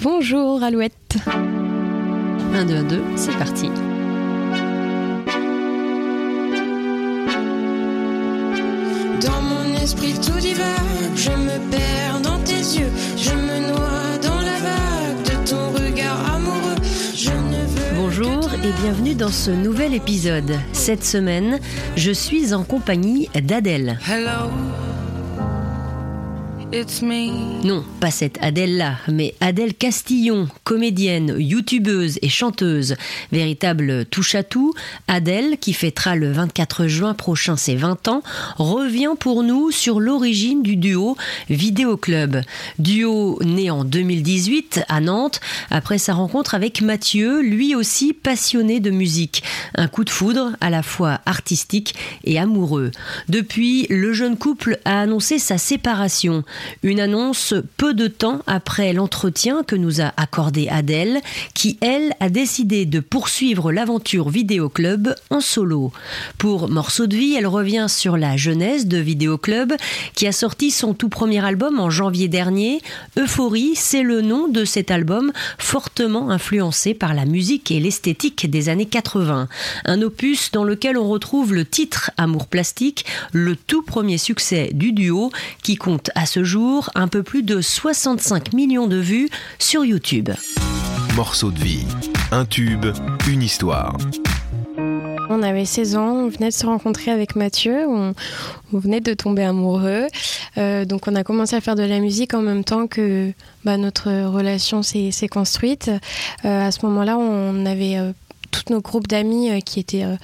Bonjour Alouette. 1, 2, 1, 2, c'est parti. Dans mon esprit tout divague, je me perds dans tes yeux, je me noie dans la vague de ton regard amoureux. Je ne veux Bonjour et bienvenue dans ce nouvel épisode. Cette semaine, je suis en compagnie d'Adèle. Hello. Non, pas cette Adèle-là, mais Adèle Castillon, comédienne, youtubeuse et chanteuse. Véritable touche-à-tout, Adèle, qui fêtera le 24 juin prochain ses 20 ans, revient pour nous sur l'origine du duo Vidéo Club. Duo né en 2018 à Nantes, après sa rencontre avec Mathieu, lui aussi passionné de musique. Un coup de foudre à la fois artistique et amoureux. Depuis, le jeune couple a annoncé sa séparation. Une annonce peu de temps après l'entretien que nous a accordé Adèle, qui, elle, a décidé de poursuivre l'aventure Vidéo Club en solo. Pour Morceau de vie, elle revient sur la jeunesse de Vidéo Club, qui a sorti son tout premier album en janvier dernier. Euphorie, c'est le nom de cet album, fortement influencé par la musique et l'esthétique des années 80. Un opus dans lequel on retrouve le titre Amour plastique, le tout premier succès du duo, qui compte à ce jour un peu plus de 65 millions de vues sur YouTube. Morceau de vie. Un tube, une histoire. On avait 16 ans, on venait de se rencontrer avec Mathieu, on, on venait de tomber amoureux. Euh, donc on a commencé à faire de la musique en même temps que bah, notre relation s'est s'est construite. Euh, à ce moment-là, on avait euh, tous nos groupes d'amis euh, qui étaient euh,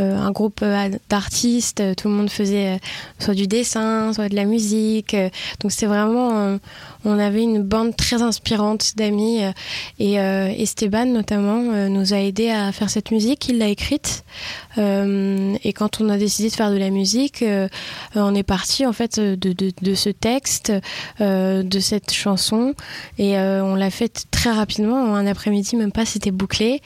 euh, un groupe d'artistes. Tout le monde faisait soit du dessin, soit de la musique. Donc c'est vraiment, on avait une bande très inspirante d'amis. euh, Et euh, Esteban notamment euh, nous a aidé à faire cette musique. Il l'a écrite. Et quand on a décidé de faire de la musique, on est parti en fait de, ce texte, de cette chanson, et on l'a fait très rapidement. En un après-midi, même pas, c'était bouclé.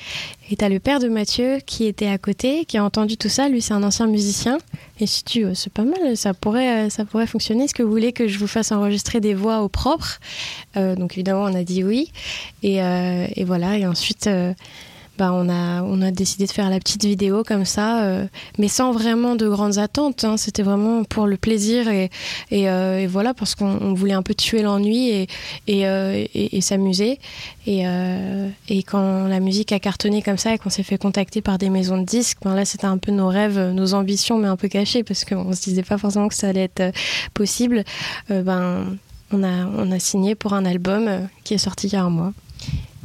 Et t'as le père de Mathieu qui était à côté, qui a entendu tout ça. Lui, c'est un ancien musicien. Et si tu, c'est pas mal, ça pourrait, euh, ça pourrait fonctionner. Est-ce que vous voulez que je vous fasse enregistrer des voix au propre? Euh, Donc évidemment, on a dit oui. Et, euh, et voilà. Et ensuite. Bah, on, a, décidé de faire la petite vidéo comme ça, euh, mais sans vraiment de grandes attentes. hein. C'était vraiment pour le plaisir et, euh, voilà, parce qu'on on voulait un peu tuer l'ennui et, euh, s'amuser. Et, quand la musique a cartonné comme ça et qu'on s'est fait contacter par des maisons de disques, ben là c'était un peu nos rêves, nos ambitions, mais un peu cachées parce qu'on se disait pas forcément que ça allait être possible. Ben, on a, signé pour un album qui est sorti il y a un mois.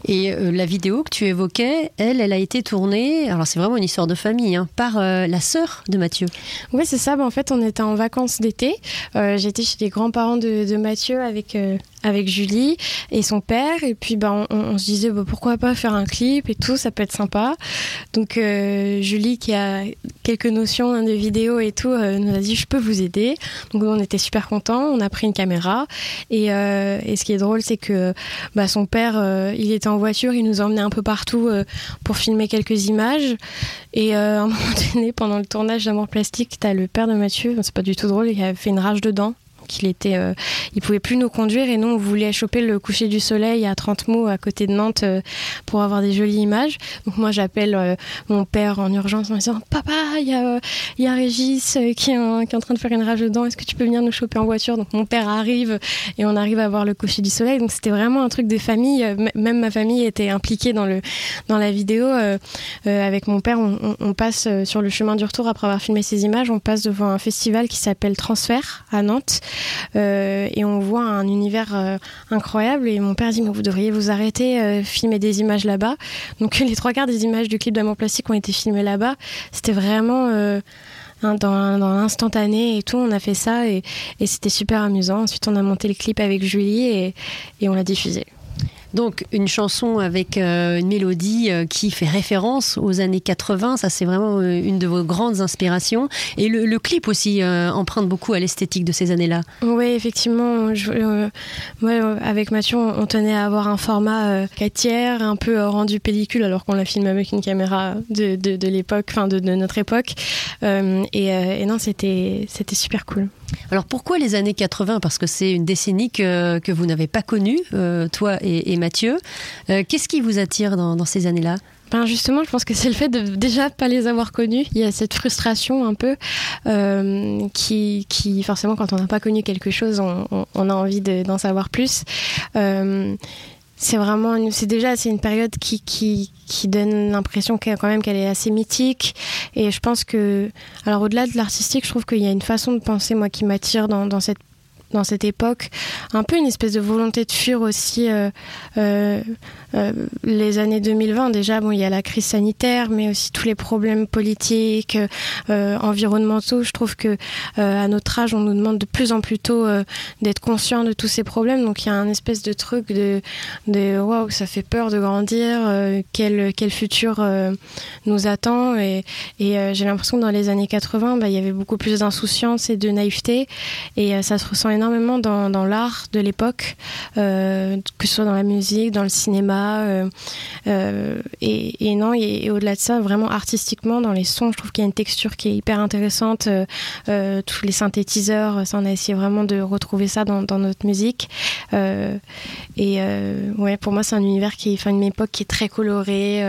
Et euh, la vidéo que tu évoquais, elle, elle a été tournée, alors c'est vraiment une histoire de famille, hein, par euh, la sœur de Mathieu. Oui, c'est ça. Ben, en fait, on était en vacances d'été. Euh, J'étais chez les grands-parents de, de Mathieu avec, avec Julie et son père. Et puis, ben, on, se disait bah, pourquoi pas faire un clip et tout, ça peut être sympa. Donc, euh, Julie, qui a quelques notions hein, de vidéo et tout, euh, nous a dit je peux vous aider. Donc, on était super contents. On a pris une caméra. Et, euh, et ce qui est drôle, c'est que bah, son père, il était en voiture, il nous emmenait un peu partout pour filmer quelques images. Et à un moment donné, pendant le tournage d'Amour Plastique, t'as le père de Mathieu, c'est pas du tout drôle, il avait fait une rage dedans. Qu'il était, euh, il pouvait plus nous conduire et nous on voulait choper le coucher du soleil à 30 mots à côté de Nantes euh, pour avoir des jolies images. Donc moi j'appelle euh, mon père en urgence en disant papa il y a, y a Régis qui, est qui est en train de faire une rage dedans, est-ce que tu peux venir nous choper en voiture? Donc mon père arrive et on arrive à voir le coucher du soleil. Donc c'était vraiment un truc de famille. Euh, m- Même ma famille était impliquée dans le dans la vidéo. Avec mon père, on, on- passe sur le chemin du retour après avoir filmé ces images. On passe devant un festival qui s'appelle Transfert à Nantes et on voit un univers euh, incroyable. Et mon père dit mais vous devriez vous arrêter, euh, filmer des images là-bas. Donc les trois quarts des images du clip d'Amour Plastique ont été filmées là-bas. C'était vraiment euh, dans, dans l'instantané et tout. On a fait ça et, c'était super amusant. Ensuite, on a monté le clip avec Julie et on l'a diffusé. Donc une chanson avec euh, une mélodie euh, qui fait référence aux années 80, ça c'est vraiment euh, une de vos grandes inspirations. Et le, clip aussi emprunte beaucoup à l'esthétique de ces années-là. Oui, effectivement. Euh, avec Mathieu, on, tenait à avoir un format euh, 4 tiers, un peu rendu pellicule, alors qu'on l'a filmé avec une caméra de, l'époque, enfin de, notre époque. Et, et non, c'était super cool. Alors pourquoi les années 80 Parce que c'est une décennie que, vous n'avez pas connue, euh, toi et, Mathieu. Euh, Qu'est-ce qui vous attire dans, ces années-là? Ben justement, je pense que c'est le fait de déjà pas les avoir connus. Il y a cette frustration un peu euh, qui, forcément, quand on n'a pas connu quelque chose, on, a envie de- d'en savoir plus. C'est vraiment, c'est déjà, c'est une période qui, qui, qui donne l'impression qu'elle, quand même qu'elle est assez mythique. Et je pense que, alors au-delà de l'artistique, je trouve qu'il y a une façon de penser, moi, qui m'attire dans, dans cette dans cette époque, un peu une espèce de volonté de fuir aussi euh, euh, les années 2020. Déjà, bon, il y a la crise sanitaire, mais aussi tous les problèmes politiques, euh, environnementaux. Je trouve que euh, à notre âge, on nous demande de plus en plus tôt euh, d'être conscient de tous ces problèmes. Donc, il y a un espèce de truc de, de waouh, ça fait peur de grandir. euh, quel quel futur euh, nous attend Et, et euh, j'ai l'impression que dans les années 80, bah, il y avait beaucoup plus d'insouciance et de naïveté. Et euh, ça se ressent énormément dans, dans l'art de l'époque, euh, que ce soit dans la musique, dans le cinéma. Euh, euh, et, et non, et, et au-delà de ça, vraiment artistiquement, dans les sons, je trouve qu'il y a une texture qui est hyper intéressante. euh, tous les synthétiseurs, ça, on a essayé vraiment de retrouver ça dans, dans notre musique. Et ouais, pour moi, c'est un univers qui est, enfin, une époque qui est très colorée.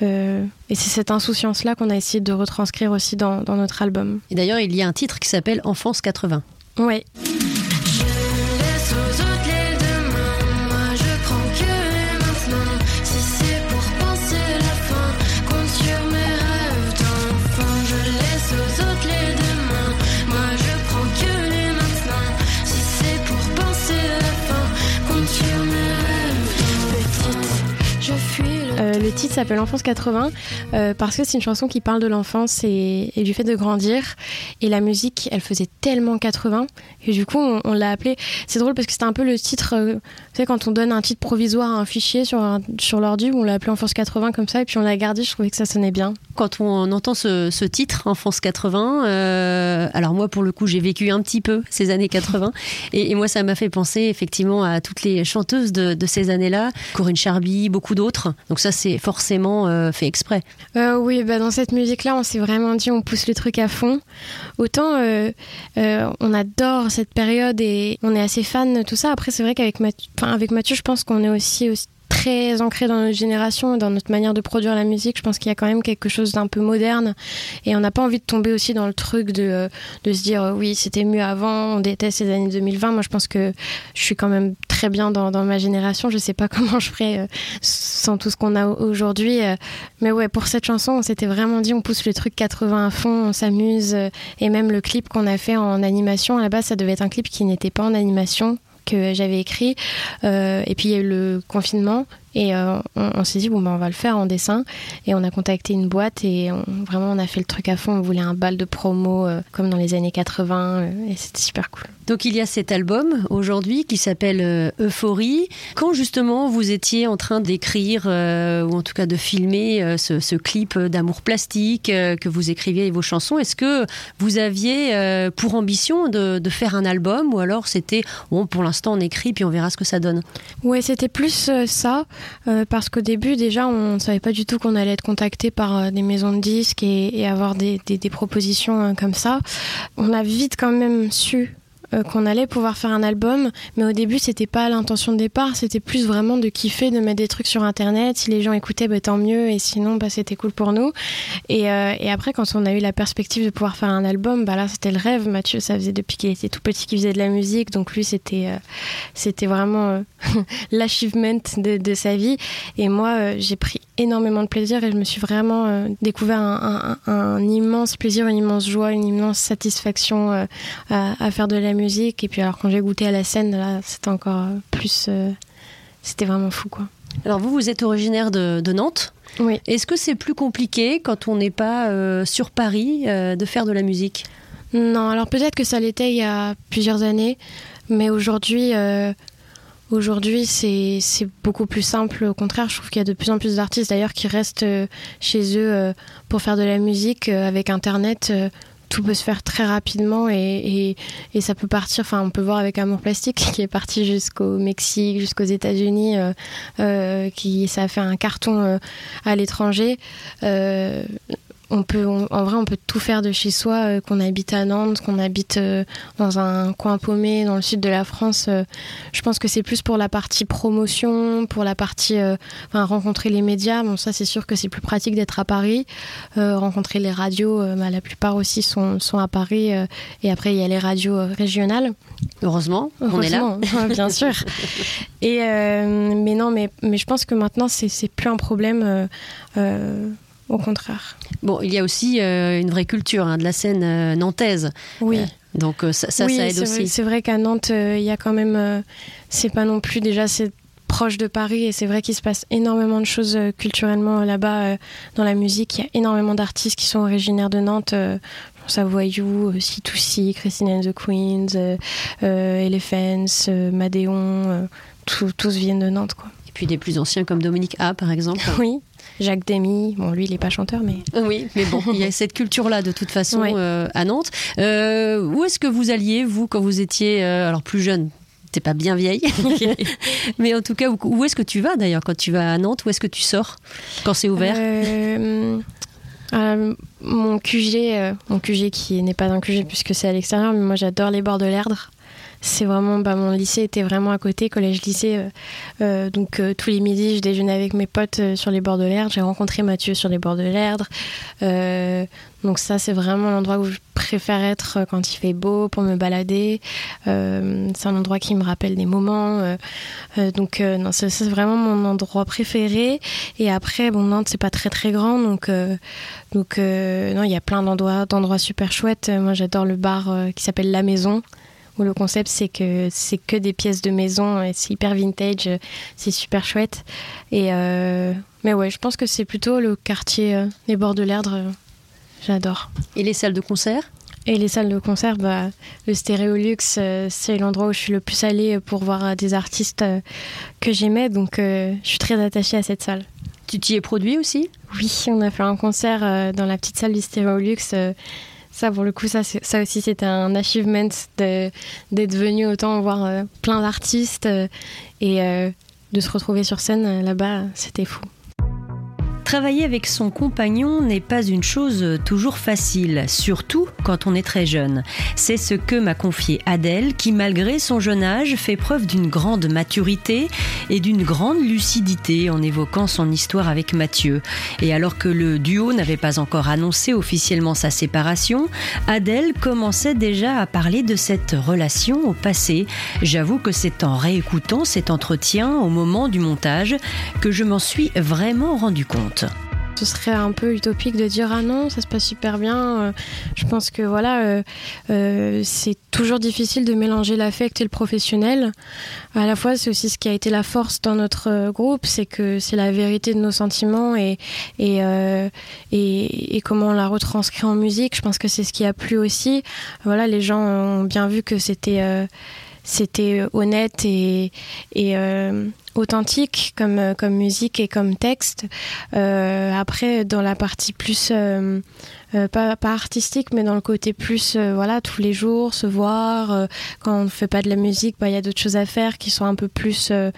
et c'est cette insouciance-là qu'on a essayé de retranscrire aussi dans, dans notre album. Et d'ailleurs, il y a un titre qui s'appelle Enfance 80. Ouais. Le titre s'appelle Enfance 80 euh, parce que c'est une chanson qui parle de l'enfance et, et du fait de grandir. Et la musique, elle faisait tellement 80 et du coup, on, on l'a appelé. C'est drôle parce que c'était un peu le titre. euh, tu sais, quand on donne un titre provisoire à un fichier sur, un- sur l'ordi, on l'a appelé Enfance 80 comme ça et puis on l'a gardé. Je trouvais que ça sonnait bien. Quand on entend ce, ce titre, Enfance 80, euh, alors moi pour le coup j'ai vécu un petit peu ces années 80 et, et moi ça m'a fait penser effectivement à toutes les chanteuses de, de ces années-là, Corinne Charby, beaucoup d'autres. Donc ça c'est forcément euh, fait exprès. Euh, oui, bah dans cette musique-là, on s'est vraiment dit on pousse le truc à fond. Autant euh, on adore cette période et on est assez fan de tout ça. Après, c'est vrai qu'avec Mathieu, avec Mathieu, je pense qu'on est aussi, aussi très ancré dans notre génération, dans notre manière de produire la musique. Je pense qu'il y a quand même quelque chose d'un peu moderne et on n'a pas envie de tomber aussi dans le truc de, euh, de se dire euh, oui, c'était mieux avant, on déteste ces années 2020. Moi, je pense que je suis quand même très bien dans, dans ma génération. Je sais pas comment je ferais euh, sans tout ce qu'on a aujourd'hui. mais ouais, pour cette chanson, on s'était vraiment dit on pousse le truc 80 à fond, on s'amuse. et même le clip qu'on a fait en animation, à la base, ça devait être un clip qui n'était pas en animation que j'avais écrit. Euh, et puis il y a eu le confinement et euh, on, on s'est dit bon ben on va le faire en dessin et on a contacté une boîte et on, vraiment on a fait le truc à fond. On voulait un bal de promo euh, comme dans les années 80 euh, et c'était super cool. Donc il y a cet album aujourd'hui qui s'appelle euh, Euphorie. Quand justement vous étiez en train d'écrire euh, ou en tout cas de filmer euh, ce, ce clip d'amour plastique euh, que vous écriviez vos chansons, est-ce que vous aviez euh, pour ambition de, de faire un album ou alors c'était bon pour l'instant on écrit puis on verra ce que ça donne? Ouais, c'était plus euh, ça, euh, parce qu'au début, déjà, on ne savait pas du tout qu'on allait être contacté par euh, des maisons de disques et, avoir des, propositions euh, comme ça. On a vite quand même su euh, qu'on allait pouvoir faire un album, mais au début, c'était pas l'intention de départ, c'était plus vraiment de kiffer, de mettre des trucs sur Internet. Si les gens écoutaient, bah, tant mieux, et sinon, bah, c'était cool pour nous. Et, euh, et après, quand on a eu la perspective de pouvoir faire un album, bah là, c'était le rêve. Mathieu, ça faisait depuis qu'il était tout petit qu'il faisait de la musique, donc lui, c'était euh, vraiment l'achievement de, sa vie. Et moi, j'ai pris énormément de plaisir et je me suis vraiment découvert un, immense plaisir, une immense joie, une immense satisfaction à faire de la musique. Et puis alors quand j'ai goûté à la scène, là, c'était encore euh, plus... euh, c'était vraiment fou, quoi. Alors vous, vous êtes originaire de, de Nantes. Oui. Est-ce que c'est plus compliqué quand on n'est pas euh, sur Paris euh, de faire de la musique? Non, alors peut-être que ça l'était il y a plusieurs années, mais aujourd'hui, euh, aujourd'hui c'est c'est beaucoup plus simple. Au contraire, je trouve qu'il y a de plus en plus d'artistes d'ailleurs qui restent chez eux pour faire de la musique avec Internet. Tout peut se faire très rapidement et ça peut partir. Enfin, on peut voir avec Amour Plastique qui est parti jusqu'au Mexique, jusqu'aux États-Unis, euh, euh, qui ça a fait un carton euh, à l'étranger. On peut, on- en vrai, on peut tout faire de chez soi, euh, qu'on habite à Nantes, qu'on habite euh, dans un coin paumé dans le sud de la France. euh, je pense que c'est plus pour la partie promotion, pour la partie, enfin, rencontrer les médias. Bon, ça, c'est sûr que c'est plus pratique d'être à Paris. Rencontrer les radios, bah, la plupart aussi sont, sont à Paris. et après, il y a les radios régionales. Heureusement, on est là. Bien sûr. Et mais non, mais, mais je pense que maintenant c'est plus un problème. Au contraire. Bon, il y a aussi euh, une vraie culture hein, de la scène euh, nantaise. Oui. Euh, donc ça, ça, oui, ça aide aussi. c'est vrai qu'à Nantes, il y a quand même. c'est pas non plus déjà c'est proche de Paris et c'est vrai qu'il se passe énormément de choses culturellement là-bas dans la musique. Il y a énormément d'artistes qui sont originaires de Nantes. Je pense à Voyou, euh, C2C, Christine and the Queens, Elephants, Madéon. Euh, tout- tous viennent de Nantes, quoi. Et puis des plus anciens comme Dominique A, par exemple. Oui. Jacques Demy, bon lui il est pas chanteur mais Oui, mais bon, il y a cette culture-là de toute façon euh, à Nantes. Euh, où est-ce que vous alliez, vous, quand vous étiez euh, alors plus jeune? T'es pas bien vieille, mais en tout cas, où, où est-ce que tu vas d'ailleurs quand tu vas à Nantes? Où est-ce que tu sors quand c'est ouvert? Euh, euh, mon QG, euh, mon QG qui n'est pas un QG puisque c'est à l'extérieur, mais moi j'adore les bords de l'Erdre. C'est vraiment, bah, mon lycée était vraiment à côté, collège-lycée. euh, euh, donc euh, tous les midis, je déjeunais avec mes potes sur les bords de l'Erdre. J'ai rencontré Mathieu sur les bords de l'Erdre. Donc ça, c'est vraiment l'endroit où je préfère être quand il fait beau pour me balader. C'est un endroit qui me rappelle des moments. donc non, c'est vraiment mon endroit préféré. Et après, bon, Nantes, c'est pas très très grand, donc donc non, il y a plein d'endroits d'endroits super chouettes. Moi, j'adore le bar qui s'appelle La Maison. Où le concept c'est que c'est que des pièces de maison et c'est hyper vintage, euh, c'est super chouette. Et euh, mais ouais, je pense que c'est plutôt le quartier euh, des bords de l'Erdre. euh, J'adore. Et les salles de concert? Et les salles de concert, bah, le Stéréolux, euh, c'est l'endroit où je suis le plus allée pour voir euh, des artistes euh, que j'aimais, donc euh, je suis très attachée à cette salle. Tu t'y es produit aussi? Oui, on a fait un concert euh, dans la petite salle du Stéréolux. Ça, pour le coup, ça, ça aussi, c'était un achievement d'être venu autant voir euh, plein d'artistes euh, et euh, de se retrouver sur scène là-bas, c'était fou. Travailler avec son compagnon n'est pas une chose toujours facile, surtout quand on est très jeune. C'est ce que m'a confié Adèle, qui malgré son jeune âge fait preuve d'une grande maturité et d'une grande lucidité en évoquant son histoire avec Mathieu. Et alors que le duo n'avait pas encore annoncé officiellement sa séparation, Adèle commençait déjà à parler de cette relation au passé. J'avoue que c'est en réécoutant cet entretien au moment du montage que je m'en suis vraiment rendu compte. Ce serait un peu utopique de dire ah non, ça se passe super bien. Euh, je pense que voilà, euh, euh, c'est toujours difficile de mélanger l'affect et le professionnel. À la fois, c'est aussi ce qui a été la force dans notre groupe, c'est que c'est la vérité de nos sentiments et et, et comment on la retranscrit en musique. Je pense que c'est ce qui a plu aussi. Voilà, les gens ont bien vu que c'était c'était honnête et, euh, authentique comme, euh, comme musique et comme texte. Euh, après, dans la partie plus, euh, euh, pas, artistique, mais dans le côté plus, euh, voilà, tous les jours, se voir. euh, quand on ne fait pas de la musique, bah, il y a d'autres choses à faire qui sont un peu plus... euh,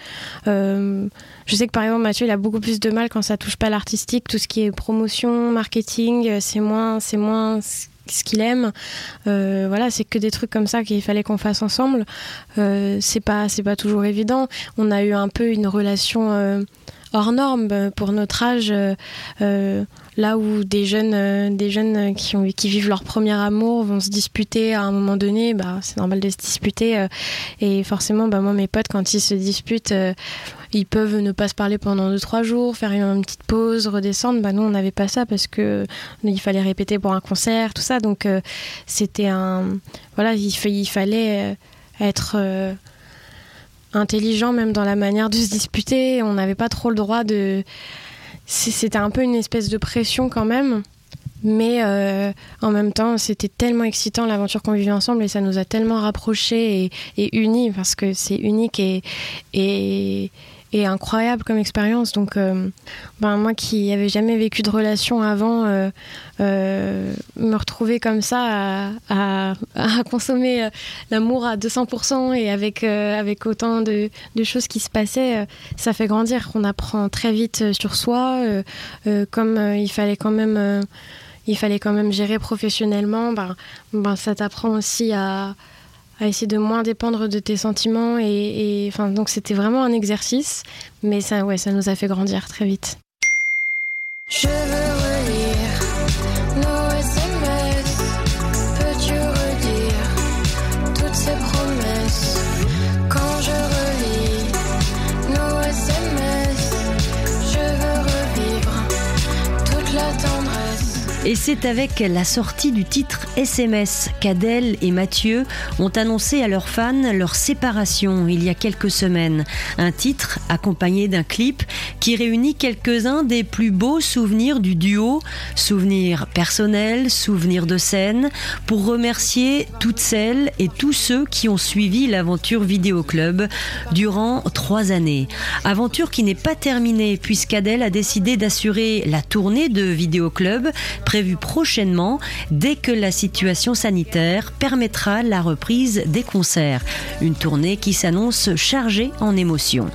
euh, je sais que par exemple, Mathieu, il a beaucoup plus de mal quand ça touche pas l'artistique. Tout ce qui est promotion, marketing, euh, c'est moins, c'est moins ce qu'il aime. Euh, voilà, c'est que des trucs comme ça qu'il fallait qu'on fasse ensemble. Euh, c'est pas, c'est pas toujours évident. On a eu un peu une relation euh, hors norme pour notre âge. là où des jeunes, des jeunes qui, vivent leur premier amour vont se disputer à un moment donné, bah, c'est normal de se disputer. et forcément, bah, moi, mes potes, quand ils se disputent, ils peuvent ne pas se parler pendant 2-3 jours, faire une, petite pause, redescendre. Bah, nous, on n'avait pas ça parce que il fallait répéter pour un concert, tout ça. Donc, euh, c'était un. Voilà, il, fa- il fallait euh, être. euh, intelligent même dans la manière de se disputer on n'avait pas trop le droit de c'était un peu une espèce de pression quand même mais euh, en même temps c'était tellement excitant l'aventure qu'on vivait ensemble et ça nous a tellement rapprochés et, unis parce que c'est unique et, incroyable comme expérience donc euh, ben, moi qui n'avais jamais vécu de relation avant euh, euh, me retrouver comme ça à, consommer l'amour à 200% et avec, avec autant de, choses qui se passaient, ça fait grandir. On apprend très vite sur soi, comme il fallait quand même... il fallait quand même gérer professionnellement, ben, ben, ça t'apprend aussi à, à essayer de moins dépendre de tes sentiments. Et, enfin, donc c'était vraiment un exercice, mais ça, ouais, ça nous a fait grandir très vite. Et c'est avec la sortie du titre SMS qu'Adèle et Mathieu ont annoncé à leurs fans leur séparation il y a quelques semaines. Un titre accompagné d'un clip qui réunit quelques-uns des plus beaux souvenirs du duo, souvenirs personnels, souvenirs de scène, pour remercier toutes celles et tous ceux qui ont suivi l'aventure Vidéo Club durant trois années. Aventure qui n'est pas terminée puisqu'Adèle a décidé d'assurer la tournée de Vidéo Club prochainement dès que la situation sanitaire permettra la reprise des concerts. Une tournée qui s'annonce chargée en émotions.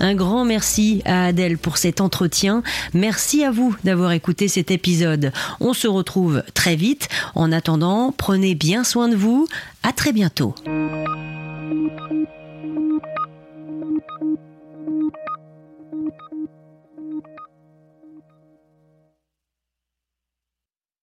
Un grand merci à Adèle pour cet entretien. Merci à vous d'avoir écouté cet épisode. On se retrouve très vite. En attendant, prenez bien soin de vous. À très bientôt.